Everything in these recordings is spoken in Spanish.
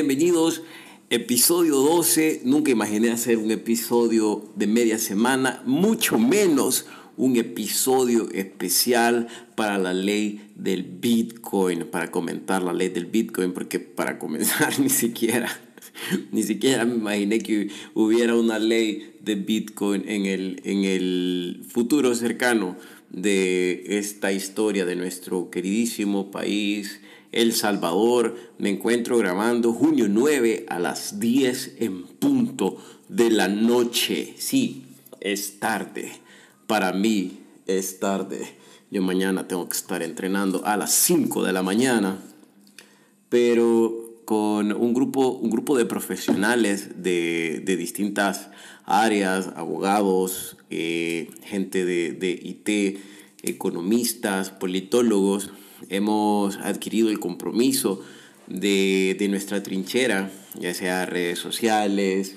bienvenidos. Episodio 12. Nunca imaginé hacer un episodio de media semana, mucho menos un episodio especial para la ley del Bitcoin, para comentar la ley del Bitcoin, porque para comenzar ni siquiera, ni siquiera me imaginé que hubiera una ley de Bitcoin en el, en el futuro cercano de esta historia de nuestro queridísimo país, El Salvador. Me encuentro grabando junio 9 a las 10 en punto de la noche. Sí, es tarde. Para mí es tarde. Yo mañana tengo que estar entrenando a las 5 de la mañana. Pero con un grupo, un grupo de profesionales de, de distintas áreas, abogados, eh, gente de, de IT, economistas, politólogos, hemos adquirido el compromiso de, de, nuestra trinchera, ya sea redes sociales,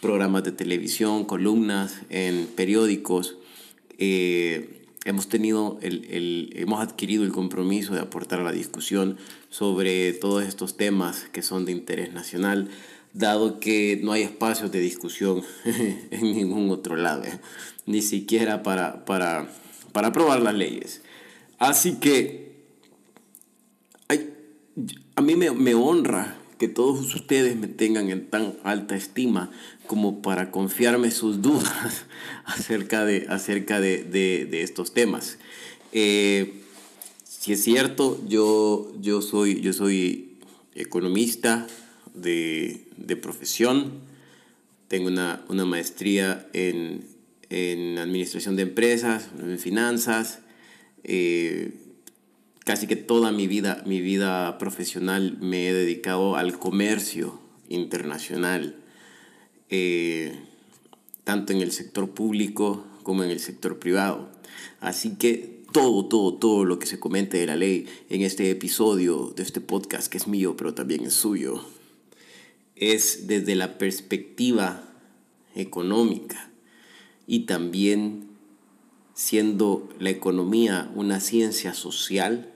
programas de televisión, columnas en periódicos. Eh, hemos tenido el, el, hemos adquirido el compromiso de aportar a la discusión sobre todos estos temas que son de interés nacional dado que no hay espacios de discusión en ningún otro lado, ¿eh? ni siquiera para, para, para aprobar las leyes. Así que a mí me, me, honra que todos ustedes me tengan en tan alta estima como para confiarme sus dudas acerca de, acerca de, de, de estos temas. Eh, si es cierto, yo, yo, soy, yo soy economista, de, de profesión. Tengo una, una maestría en, en, administración de empresas, en finanzas. Eh, casi que toda mi vida, mi vida profesional me he dedicado al comercio internacional, eh, tanto en el sector público como en el sector privado. Así que todo, todo, todo lo que se comente de la ley en este episodio de este podcast, que es mío, pero también es suyo, es desde la perspectiva económica y también siendo la economía una ciencia social,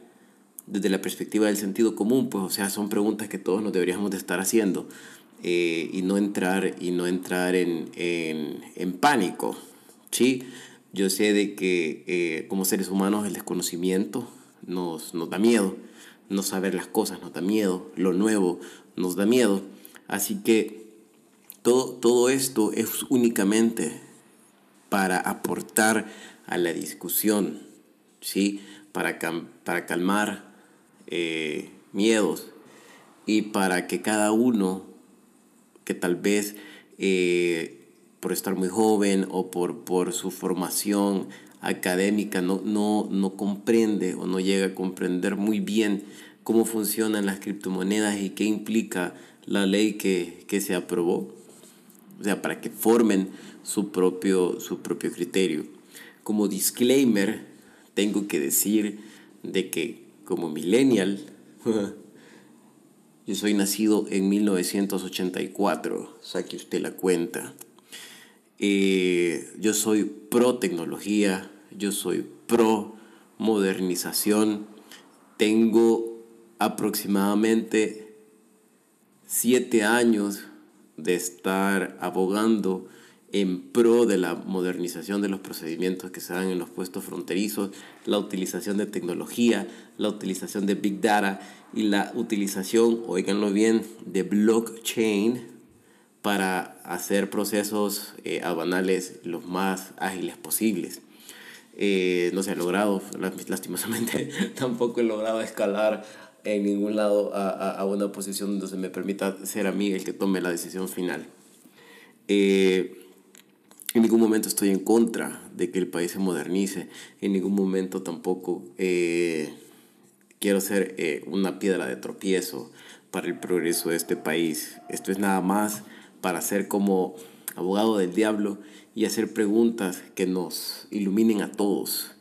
desde la perspectiva del sentido común, pues o sea, son preguntas que todos nos deberíamos de estar haciendo eh, y no entrar, y no entrar en, en, en pánico. ¿sí? Yo sé de que eh, como seres humanos el desconocimiento nos, nos da miedo, no saber las cosas nos da miedo, lo nuevo nos da miedo. Así que todo, todo esto es únicamente para aportar a la discusión, ¿sí? para, para calmar eh, miedos y para que cada uno que tal vez eh, por estar muy joven o por, por su formación académica no, no, no comprende o no llega a comprender muy bien cómo funcionan las criptomonedas y qué implica la ley que, que se aprobó, o sea, para que formen su propio, su propio criterio. Como disclaimer, tengo que decir de que como millennial, yo soy nacido en 1984, saque usted la cuenta. Eh, yo soy pro tecnología, yo soy pro modernización, tengo aproximadamente siete años de estar abogando en pro de la modernización de los procedimientos que se dan en los puestos fronterizos, la utilización de tecnología, la utilización de Big Data y la utilización, oiganlo bien, de blockchain para hacer procesos eh, aduanales los más ágiles posibles. Eh, no se ha logrado, lastimosamente tampoco he logrado escalar en ningún lado a, a, a, una posición donde se me permita ser a mí el que tome la decisión final. Eh, en ningún momento estoy en contra de que el país se modernice, en ningún momento tampoco eh, quiero ser eh, una piedra de tropiezo para el progreso de este país. Esto es nada más para ser como abogado del diablo y hacer preguntas que nos iluminen a todos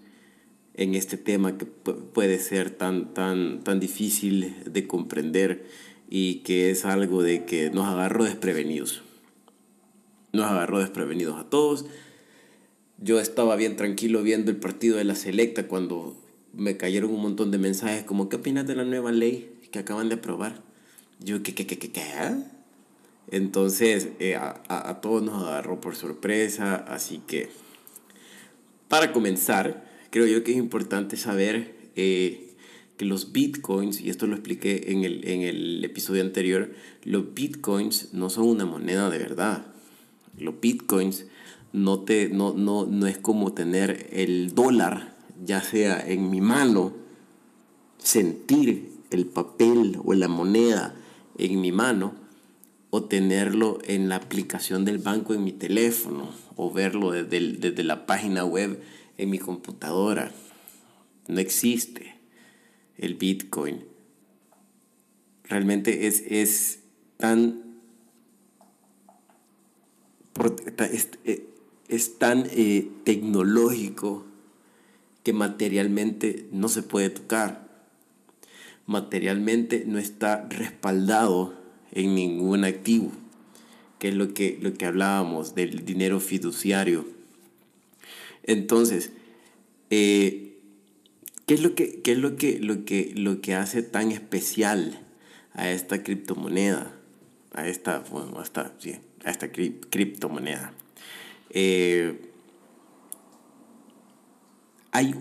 en este tema que puede ser tan, tan, tan difícil de comprender y que es algo de que nos agarró desprevenidos. Nos agarró desprevenidos a todos. Yo estaba bien tranquilo viendo el partido de la selecta cuando me cayeron un montón de mensajes como ¿qué opinas de la nueva ley que acaban de aprobar? Yo, ¿qué, qué, qué, qué, qué? Entonces, eh, a, a, todos nos agarró por sorpresa, así que, para comenzar, creo yo que es importante saber eh, que los bitcoins, y esto lo expliqué en el, en el episodio anterior, los bitcoins no son una moneda de verdad. Los bitcoins no, te, no, no, no es como tener el dólar, ya sea en mi mano, sentir el papel o la moneda en mi mano, o tenerlo en la aplicación del banco en mi teléfono, o verlo desde, desde la página web en mi computadora. No existe el Bitcoin. Realmente es, es tan es, tan eh, tecnológico que materialmente no se puede tocar. Materialmente no está respaldado en ningún activo, que es lo que, lo que hablábamos del dinero fiduciario. Entonces, eh, ¿qué es, lo que, es lo, que, lo, que, lo que hace tan especial a esta criptomoneda? A esta, bueno, esta criptomoneda. Eh, hay,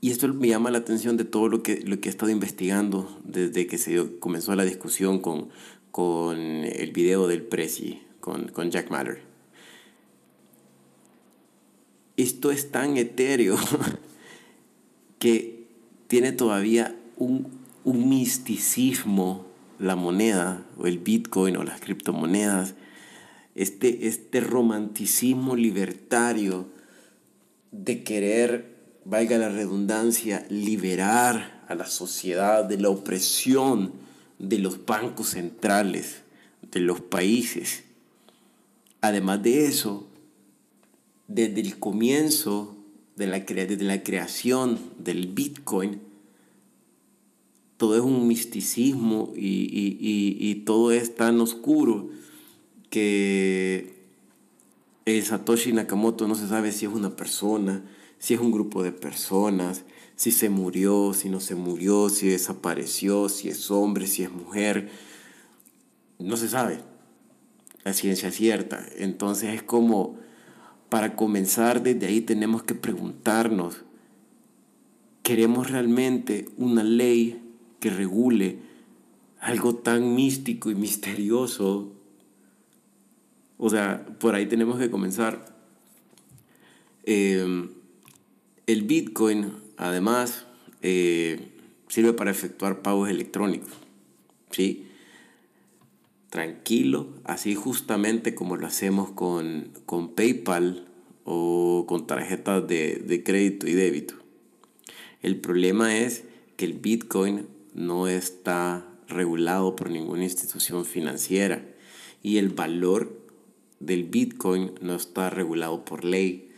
y esto me llama la atención de todo lo que, lo que he estado investigando desde que se comenzó la discusión con, con el video del Prezi, con, con Jack Matter. Esto es tan etéreo que tiene todavía un, un misticismo la moneda o el Bitcoin o las criptomonedas este, este romanticismo libertario de querer, valga la redundancia, liberar a la sociedad de la opresión de los bancos centrales de los países. Además de eso, desde el comienzo de la, desde la creación del Bitcoin, todo es un misticismo y, y todo es tan oscuro que el Satoshi Nakamoto no se sabe si es una persona, si es un grupo de personas, si se murió, si no se murió, si desapareció, si es hombre, si es mujer. No se sabe. La ciencia cierta. Entonces es como, para comenzar desde ahí tenemos que preguntarnos, ¿queremos realmente una ley que regule algo tan místico y misterioso o sea, por ahí tenemos que comenzar. Eh, el Bitcoin, además, eh, sirve para efectuar pagos electrónicos. ¿sí? Tranquilo, así justamente como lo hacemos con, con PayPal o con tarjetas de, de crédito y débito. El problema es que el Bitcoin no está regulado por ninguna institución financiera y el valor del Bitcoin no está regulado por ley,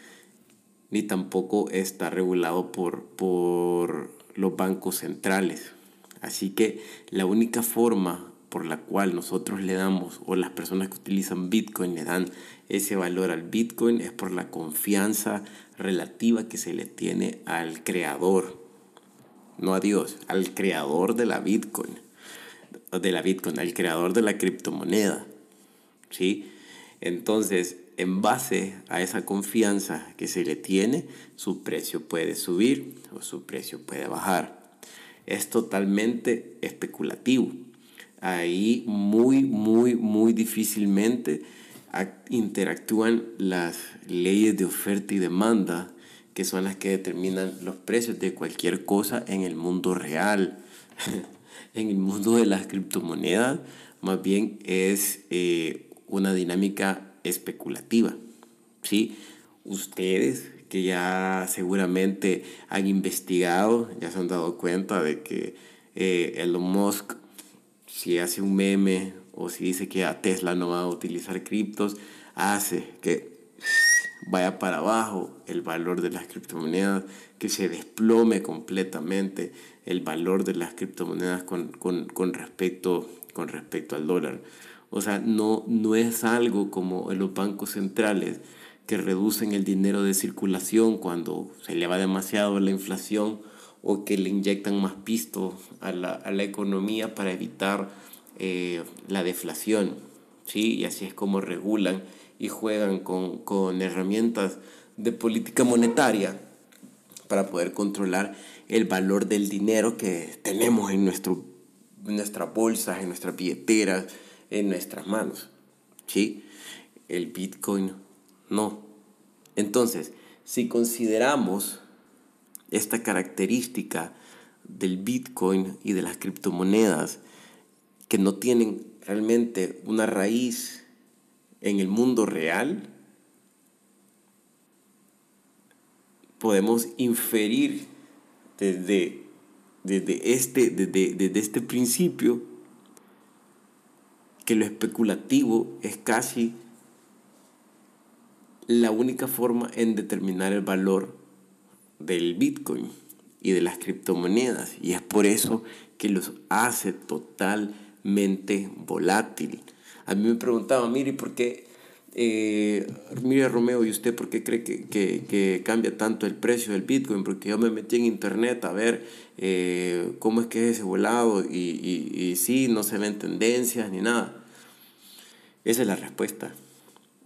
ni tampoco está regulado por, por los bancos centrales. Así que la única forma por la cual nosotros le damos, o las personas que utilizan Bitcoin le dan ese valor al Bitcoin, es por la confianza relativa que se le tiene al creador, no a Dios, al creador de la Bitcoin, de la Bitcoin, al creador de la criptomoneda. ¿sí? Entonces, en base a esa confianza que se le tiene, su precio puede subir o su precio puede bajar. Es totalmente especulativo. Ahí muy, muy, muy difícilmente interactúan las leyes de oferta y demanda, que son las que determinan los precios de cualquier cosa en el mundo real. en el mundo de las criptomonedas, más bien es eh, una dinámica especulativa. ¿sí? Ustedes que ya seguramente han investigado, ya se han dado cuenta de que eh, Elon Musk, si hace un meme o si dice que a Tesla no va a utilizar criptos, hace que vaya para abajo el valor de las criptomonedas, que se desplome completamente el valor de las criptomonedas con, con, con respecto, con respecto al dólar. O sea, no, no es algo como en los bancos centrales que reducen el dinero de circulación cuando se eleva demasiado la inflación o que le inyectan más pisto a la, a la economía para evitar eh, la deflación, ¿sí? Y así es como regulan y juegan con, con herramientas de política monetaria para poder controlar el valor del dinero que tenemos en, nuestro, en nuestras bolsas, en nuestras billeteras, en nuestras manos. ¿Sí? El Bitcoin no. Entonces, si consideramos esta característica del Bitcoin y de las criptomonedas que no tienen realmente una raíz en el mundo real, podemos inferir desde, desde, este, desde, desde este principio que lo especulativo es casi la única forma en determinar el valor del Bitcoin y de las criptomonedas. Y es por eso que los hace totalmente volátil. A mí me preguntaba, mire, ¿por qué eh, mire Romeo, ¿y usted por qué cree que, cambia tanto el precio del Bitcoin? Porque yo me metí en internet a ver eh, cómo es que es ese volado y, y, sí, no se ven tendencias ni nada. Esa es la respuesta.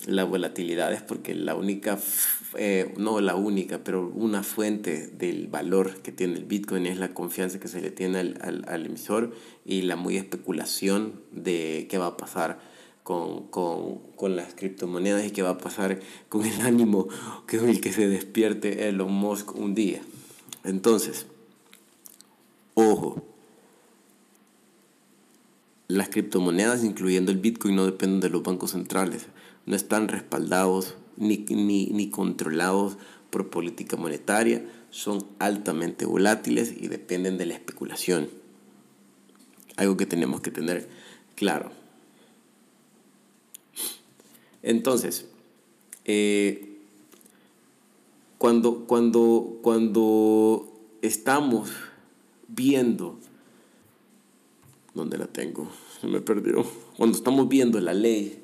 La volatilidad es porque la única, eh, no la única, pero una fuente del valor que tiene el Bitcoin es la confianza que se le tiene al, al, al emisor y la muy especulación de qué va a pasar con, las criptomonedas y qué va a pasar con el ánimo que el que se despierte Elon Musk un día. Entonces, ojo, las criptomonedas, incluyendo el Bitcoin, no dependen de los bancos centrales, no están respaldados ni, ni, ni controlados por política monetaria, son altamente volátiles y dependen de la especulación. Algo que tenemos que tener claro. Entonces, eh, cuando, cuando, cuando estamos viendo, ¿dónde la tengo? Se me perdió. Cuando estamos viendo la ley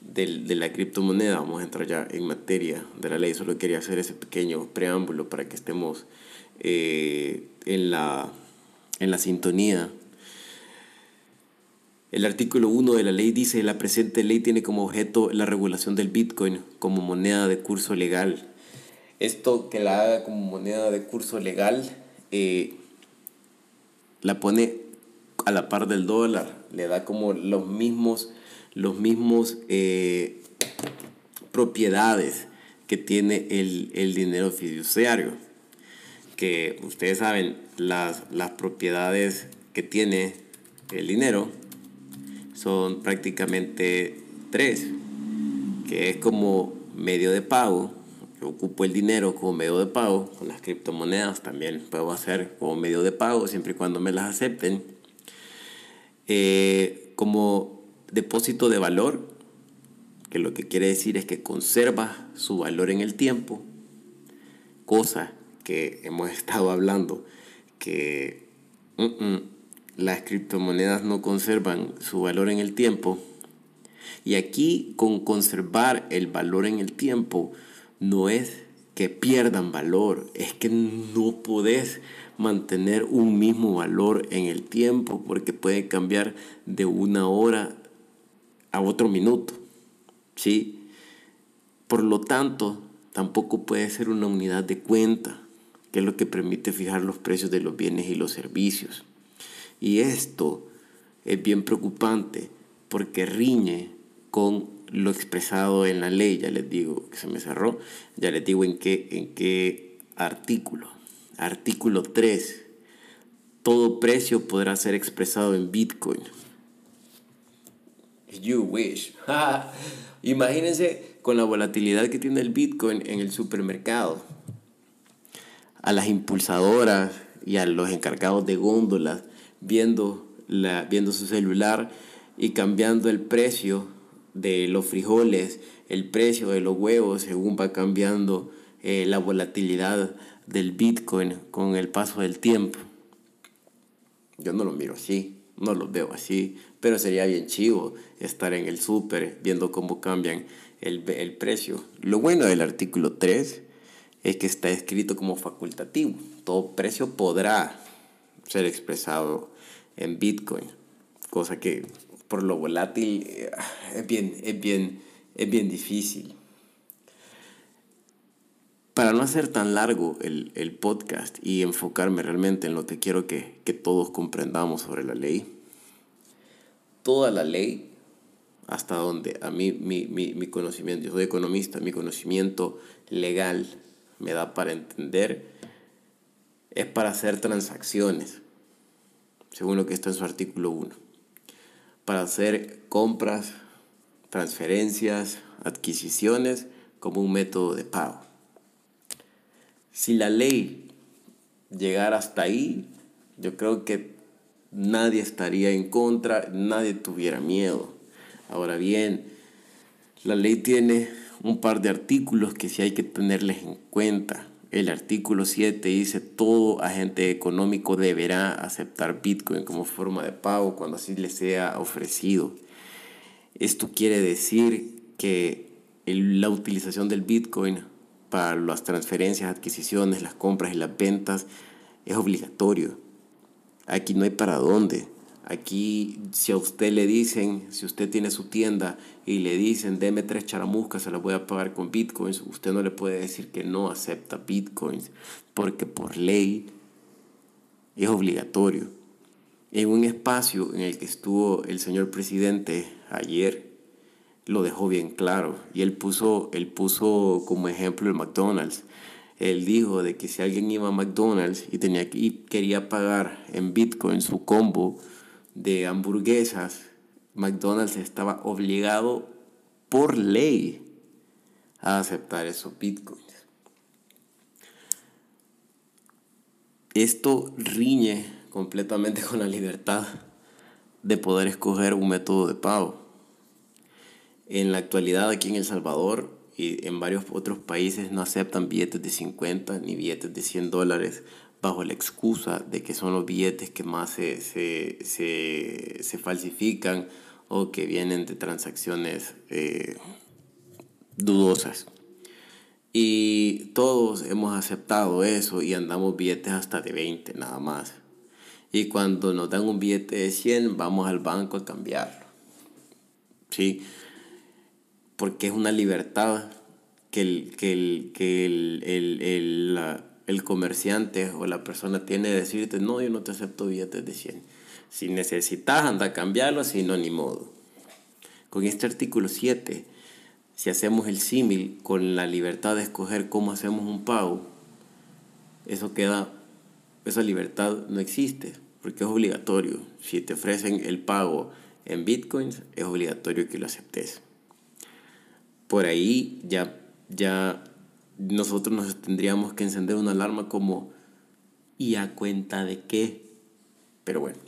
de la criptomoneda, vamos a entrar ya en materia de la ley, solo quería hacer ese pequeño preámbulo para que estemos eh, en, la, en la sintonía el artículo 1 de la ley dice, la presente ley tiene como objeto la regulación del Bitcoin como moneda de curso legal. Esto que la haga como moneda de curso legal eh, la pone a la par del dólar, le da como los mismos, los mismos eh, propiedades que tiene el, el, dinero fiduciario. Que ustedes saben, las, las propiedades que tiene el dinero son prácticamente tres, que es como medio de pago. Ocupo el dinero como medio de pago, con las criptomonedas también puedo hacer como medio de pago siempre y cuando me las acepten. Eh, como depósito de valor, que lo que quiere decir es que conserva su valor en el tiempo, cosa que hemos estado hablando que mm, las criptomonedas no conservan su valor en el tiempo. Y aquí con conservar el valor en el tiempo no es que pierdan valor, es que no podés mantener un mismo valor en el tiempo porque puede cambiar de una hora a otro minuto. ¿sí? Por lo tanto, tampoco puede ser una unidad de cuenta, que es lo que permite fijar los precios de los bienes y los servicios. Y esto es bien preocupante porque riñe con lo expresado en la ley. Ya les digo que se me cerró. Ya les digo en qué, en qué artículo. Artículo 3. Todo precio podrá ser expresado en Bitcoin. You wish. Imagínense con la volatilidad que tiene el Bitcoin en el supermercado. A las impulsadoras y a los encargados de góndolas viendo, la, viendo su celular y cambiando el precio de los frijoles, el precio de los huevos, según va cambiando eh, la volatilidad del Bitcoin con el paso del tiempo. Yo no lo miro así, no lo veo así, pero sería bien chivo estar en el súper viendo cómo cambian el, el precio. Lo bueno del artículo 3 es que está escrito como facultativo. Todo precio podrá ser expresado en Bitcoin. cosa que por lo volátil eh, es bien, es bien, es bien difícil. Para no hacer tan largo el, el, podcast y enfocarme realmente en lo que quiero que, que todos comprendamos sobre la ley, toda la ley, hasta donde a mí mi, mi, mi conocimiento, yo soy economista, mi conocimiento legal me da para entender, es para hacer transacciones, según lo que está en su artículo 1, para hacer compras, transferencias, adquisiciones como un método de pago. Si la ley llegara hasta ahí, yo creo que nadie estaría en contra, nadie tuviera miedo. Ahora bien, la ley tiene un par de artículos que sí hay que tenerles en cuenta. El artículo 7 dice todo agente económico deberá aceptar Bitcoin como forma de pago cuando así le sea ofrecido. Esto quiere decir que la utilización del Bitcoin para las transferencias, adquisiciones, las compras y las ventas es obligatorio. Aquí no hay para dónde. Aquí, si a usted le dicen, si usted tiene su tienda y le dicen, deme tres charamuscas, se las voy a pagar con bitcoins, usted no le puede decir que no acepta bitcoins, porque por ley es obligatorio. En un espacio en el que estuvo el señor presidente ayer, lo dejó bien claro y él puso, él puso como ejemplo el McDonald's. Él dijo de que si alguien iba a McDonald's y, tenía y quería pagar en Bitcoin su combo de hamburguesas, McDonald's estaba obligado por ley a aceptar esos Bitcoins. Esto riñe completamente con la libertad de poder escoger un método de pago. En la actualidad aquí en El Salvador y en varios otros países no aceptan billetes de 50 ni billetes de 100 dólares bajo la excusa de que son los billetes que más se, se, se, se falsifican o que vienen de transacciones eh, dudosas. Y todos hemos aceptado eso y andamos billetes hasta de 20 nada más. Y cuando nos dan un billete de 100 vamos al banco a cambiarlo. ¿Sí? porque es una libertad que el, que el, que el, el, el, la, el comerciante o la persona tiene de decirte, no, yo no te acepto billetes de 100. Si necesitas, anda a cambiarlo, si no, ni modo. Con este artículo 7, si hacemos el símil con la libertad de escoger cómo hacemos un pago, eso queda, esa libertad no existe, porque es obligatorio. Si te ofrecen el pago en bitcoins, es obligatorio que lo aceptes por ahí ya, ya nosotros nos tendríamos que encender una alarma como ¿y a cuenta de qué? Pero bueno.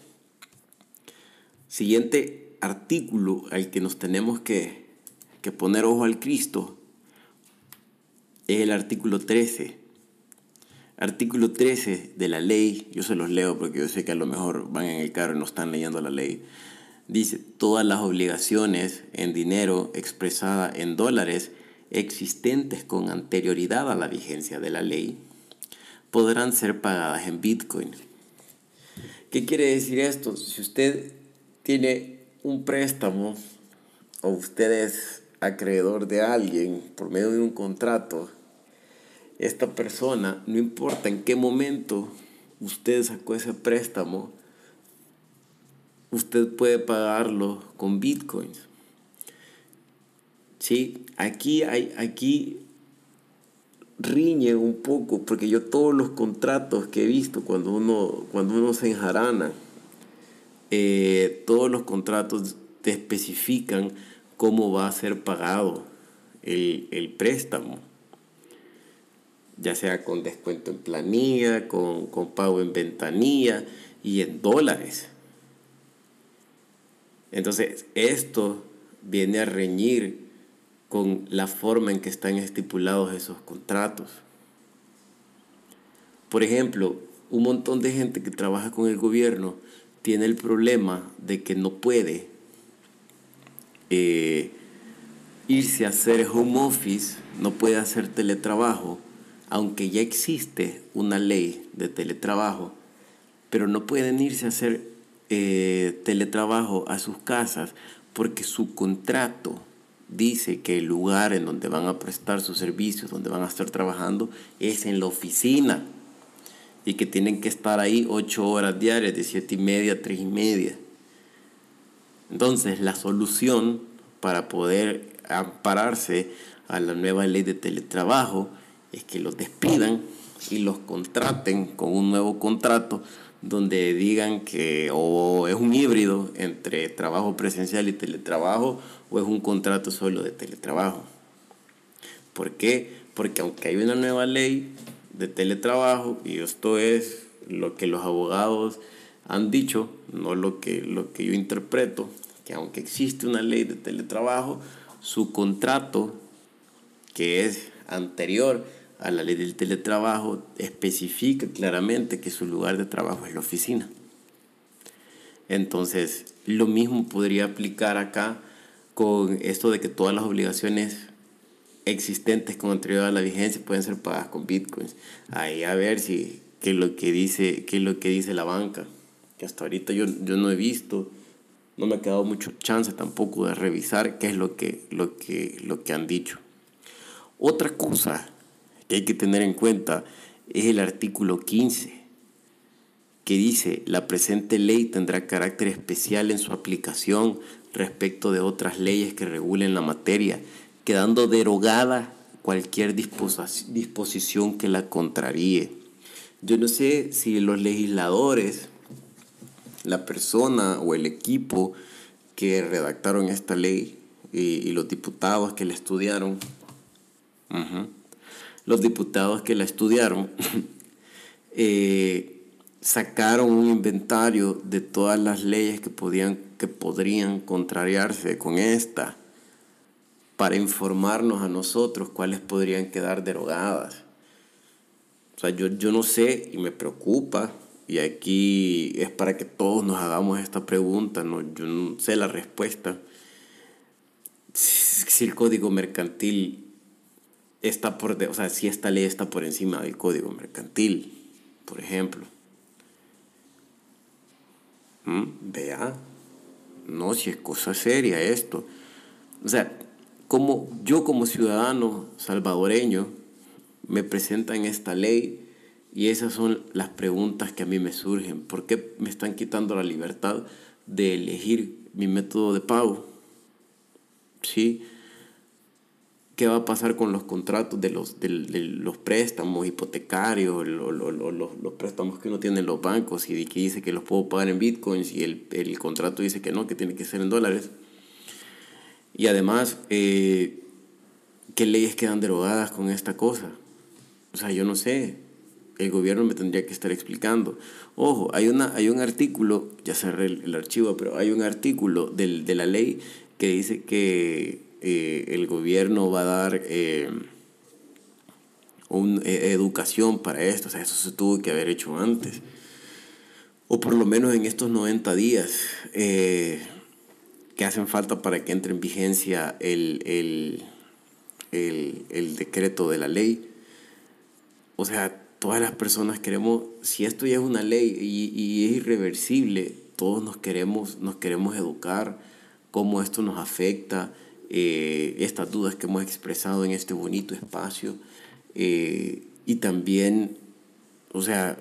Siguiente artículo al que nos tenemos que, que poner ojo al Cristo es el artículo 13. Artículo 13 de la ley, yo se los leo porque yo sé que a lo mejor van en el carro y no están leyendo la ley dice, todas las obligaciones en dinero expresada en dólares existentes con anterioridad a la vigencia de la ley podrán ser pagadas en Bitcoin. ¿Qué quiere decir esto? Si usted tiene un préstamo o usted es acreedor de alguien por medio de un contrato, esta persona, no importa en qué momento usted sacó ese préstamo, usted puede pagarlo con bitcoins. Sí, aquí hay, aquí riñe un poco, porque yo todos los contratos que he visto cuando uno, cuando uno se enjarana, eh, todos los contratos te especifican cómo va a ser pagado el, el préstamo, ya sea con descuento en planilla, con, con pago en ventanilla y en dólares. Entonces, esto viene a reñir con la forma en que están estipulados esos contratos. Por ejemplo, un montón de gente que trabaja con el gobierno tiene el problema de que no puede eh, irse a hacer home office, no puede hacer teletrabajo, aunque ya existe una ley de teletrabajo, pero no pueden irse a hacer eh, teletrabajo a sus casas porque su contrato dice que el lugar en donde van a prestar sus servicios, donde van a estar trabajando, es en la oficina y que tienen que estar ahí ocho horas diarias, de siete y media a tres y media. Entonces, la solución para poder ampararse a la nueva ley de teletrabajo es que los despidan y los contraten con un nuevo contrato donde digan que o es un híbrido entre trabajo presencial y teletrabajo o es un contrato solo de teletrabajo. ¿Por qué? Porque aunque hay una nueva ley de teletrabajo, y esto es lo que los abogados han dicho, no lo que, lo que yo interpreto, que aunque existe una ley de teletrabajo, su contrato, que es anterior a la ley del teletrabajo, especifica claramente que su lugar de trabajo es la oficina. Entonces, lo mismo podría aplicar acá con esto de que todas las obligaciones existentes con anterioridad a la vigencia pueden ser pagadas con bitcoins. Ahí a ver si qué es lo que dice, qué lo que dice la banca. Que hasta ahorita yo, yo no he visto, no me ha quedado mucho chance tampoco de revisar qué es lo que, lo que, lo que han dicho. Otra cosa que hay que tener en cuenta es el artículo 15, que dice, la presente ley tendrá carácter especial en su aplicación respecto de otras leyes que regulen la materia, quedando derogada cualquier disposición que la contraríe. Yo no sé si los legisladores, la persona o el equipo que redactaron esta ley y, los diputados que la estudiaron, los diputados que la estudiaron, eh, sacaron un inventario de todas las leyes que, podían, que podrían contrariarse con esta para informarnos a nosotros cuáles podrían quedar derogadas. O sea, yo, yo no sé y me preocupa, y aquí es para que todos nos hagamos esta pregunta, ¿no? yo no sé la respuesta. Si el código mercantil está por, o sea, si esta ley está por encima del código mercantil, por ejemplo. ¿Mm? Vea, no, si es cosa seria esto. O sea, como yo como ciudadano salvadoreño me presentan esta ley y esas son las preguntas que a mí me surgen. ¿Por qué me están quitando la libertad de elegir mi método de pago? ¿Sí? ¿Qué va a pasar con los contratos de los, de, los préstamos hipotecarios, los, los, préstamos que uno tiene en los bancos y que dice que los puedo pagar en bitcoins y el, el contrato dice que no, que tiene que ser en dólares? Y además, eh, ¿qué leyes quedan derogadas con esta cosa? O sea, yo no sé. El gobierno me tendría que estar explicando. Ojo, hay, una, hay un artículo, ya cerré el, archivo, pero hay un artículo del, de la ley que dice que eh, el gobierno va a dar eh, una educación para esto. O sea, eso se tuvo que haber hecho antes. O por lo menos en estos 90 días que hacen falta para que entre en vigencia el, el, decreto de la ley. O sea, todas las personas queremos, si esto ya es una ley y, es irreversible, todos nos queremos, nos queremos educar, cómo esto nos afecta, eh, estas dudas que hemos expresado en este bonito espacio. Eh, y también, o sea,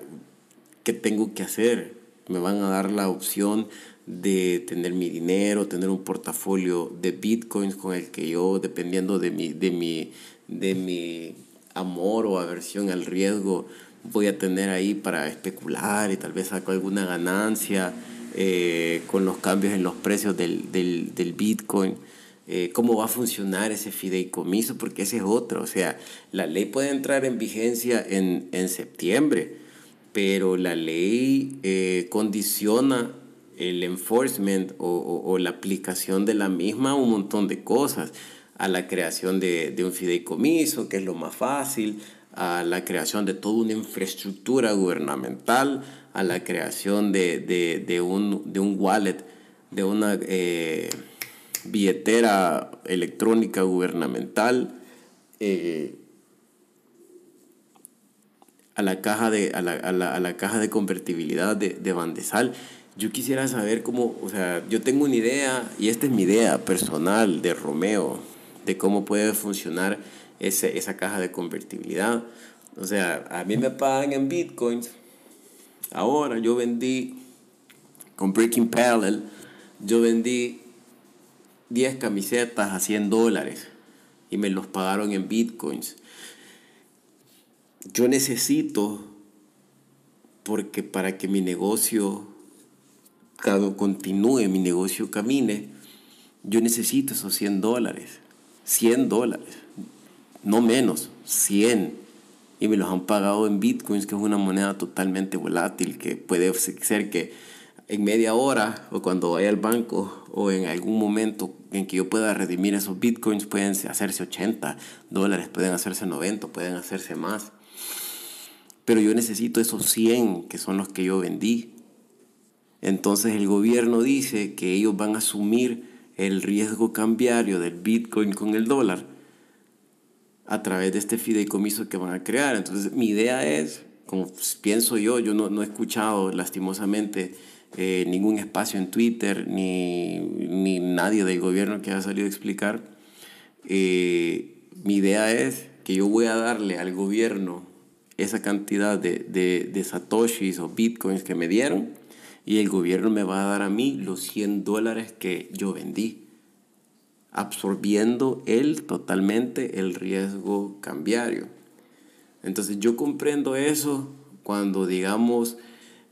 ¿qué tengo que hacer? Me van a dar la opción de tener mi dinero, tener un portafolio de bitcoins con el que yo, dependiendo de mi, de mi, de mi amor o aversión al riesgo, voy a tener ahí para especular y tal vez saco alguna ganancia eh, con los cambios en los precios del, del, del bitcoin. Eh, cómo va a funcionar ese fideicomiso, porque ese es otro. O sea, la ley puede entrar en vigencia en, en septiembre, pero la ley eh, condiciona el enforcement o, la aplicación de la misma un montón de cosas, a la creación de, un fideicomiso, que es lo más fácil, a la creación de toda una infraestructura gubernamental, a la creación de, un, wallet, de una eh, billetera electrónica gubernamental, eh, a, la caja de, a, la, caja de convertibilidad de, de Bandesal yo quisiera saber cómo, o sea, yo tengo una idea, y esta es mi idea personal de Romeo, de cómo puede funcionar ese, esa caja de convertibilidad. O sea, a mí me pagan en bitcoins. Ahora yo vendí con Breaking Parallel, yo vendí 10 camisetas a 100 dólares y me los pagaron en bitcoins. Yo necesito, porque para que mi negocio continúe, mi negocio camine, yo necesito esos 100 dólares. 100 dólares, no menos, 100. Y me los han pagado en bitcoins, que es una moneda totalmente volátil, que puede ser que en media hora o cuando vaya al banco o en algún momento en que yo pueda redimir esos bitcoins, pueden hacerse 80 dólares, pueden hacerse 90, pueden hacerse más. Pero yo necesito esos 100 que son los que yo vendí. Entonces el gobierno dice que ellos van a asumir el riesgo cambiario del Bitcoin con el dólar a través de este fideicomiso que van a crear. Entonces mi idea es, como pienso yo, yo no, no he escuchado lastimosamente eh, ningún espacio en Twitter ni, ni, nadie del gobierno que haya salido a explicar. Eh, mi idea es que yo voy a darle al gobierno esa cantidad de, de, de satoshis o bitcoins que me dieron y el gobierno me va a dar a mí los 100 dólares que yo vendí, absorbiendo él totalmente el riesgo cambiario. Entonces yo comprendo eso cuando, digamos,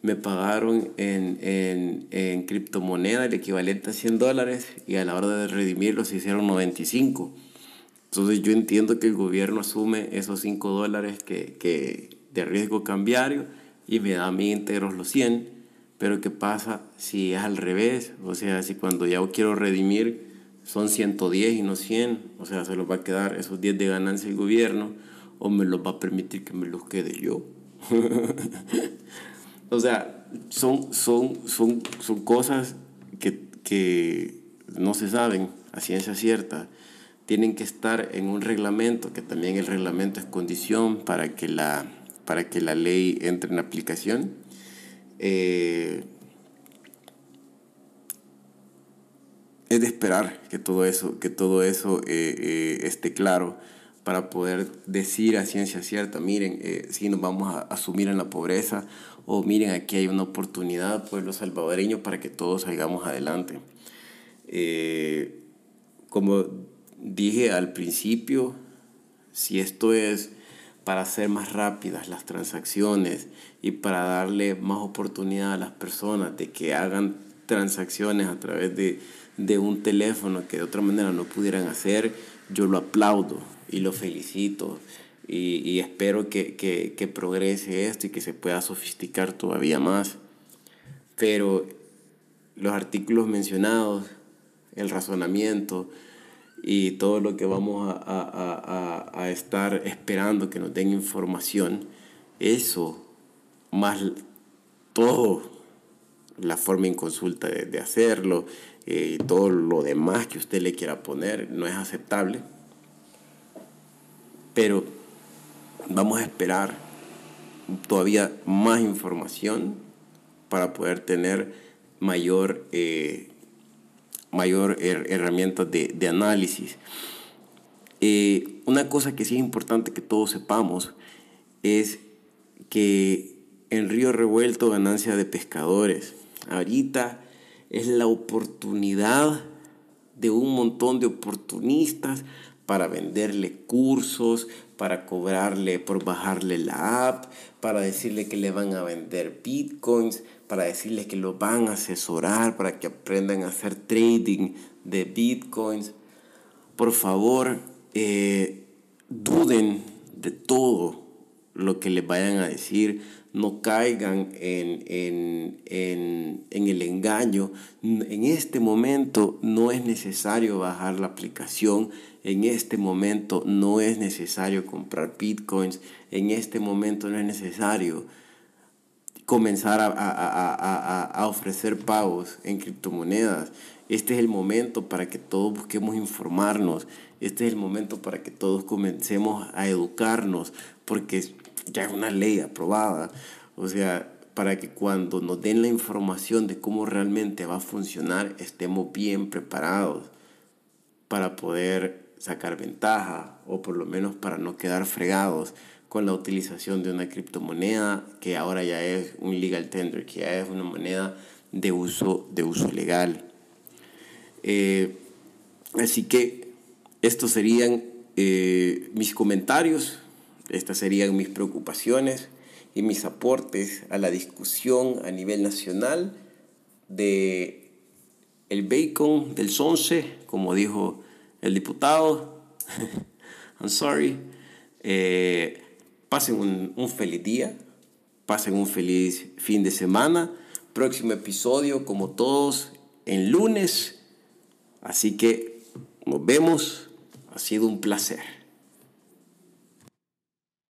me pagaron en, en, en criptomoneda el equivalente a 100 dólares y a la hora de redimirlos se hicieron 95. Entonces yo entiendo que el gobierno asume esos 5 dólares que, que de riesgo cambiario y me da a mí enteros los 100 pero ¿qué pasa si es al revés? O sea, si cuando ya quiero redimir son 110 y no 100, o sea, se los va a quedar esos 10 de ganancia el gobierno o me los va a permitir que me los quede yo. o sea, son, son, son, son cosas que, que no se saben a ciencia cierta. Tienen que estar en un reglamento, que también el reglamento es condición para que la, para que la ley entre en aplicación eh, es de esperar que todo eso, que todo eso eh, eh, esté claro para poder decir a ciencia cierta, miren, si nos vamos a asumir en la pobreza o miren, aquí hay una oportunidad, pueblo salvadoreño, para que todos salgamos adelante. como dije al principio, si esto es para hacer más rápidas las transacciones y para darle más oportunidad a las personas de que hagan transacciones a través de, un teléfono que de otra manera no pudieran hacer, yo lo aplaudo y lo felicito y, espero que, que progrese esto y que se pueda sofisticar todavía más. Pero los artículos mencionados, el razonamiento, y todo lo que vamos a, a, a, a, estar esperando que nos den información, eso, más todo, la forma en consulta de, de hacerlo, y eh, todo lo demás que usted le quiera poner, no es aceptable. Pero vamos a esperar todavía más información para poder tener mayor eh, mayor herramienta de, análisis. Eh, una cosa que sí es importante que todos sepamos es que el río revuelto ganancia de pescadores. Ahorita es la oportunidad de un montón de oportunistas para venderle cursos, para cobrarle por bajarle la app, para decirle que le van a vender bitcoins, para decirles que lo van a asesorar, para que aprendan a hacer trading de bitcoins. Por favor, eh, duden de todo lo que les vayan a decir, no caigan en, en, el engaño. En este momento no es necesario bajar la aplicación, en este momento no es necesario comprar bitcoins, en este momento no es necesario comenzar a, ofrecer pagos en criptomonedas. Este es el momento para que todos busquemos informarnos. Este es el momento para que todos comencemos a educarnos, porque ya es una ley aprobada. O sea, para que cuando nos den la información de cómo realmente va a funcionar, estemos bien preparados para poder sacar ventaja o por lo menos para no quedar fregados con la utilización de una criptomoneda que ahora ya es un legal tender, que ya es una moneda de uso, de uso legal. Eh, así que estos serían eh, mis comentarios, estas serían mis preocupaciones y mis aportes a la discusión a nivel nacional de el bacon del sonce, como dijo el diputado. I'm sorry. Eh, Pasen un, feliz día, pasen un feliz fin de semana. Próximo episodio, como todos, en lunes. Así que nos vemos. Ha sido un placer.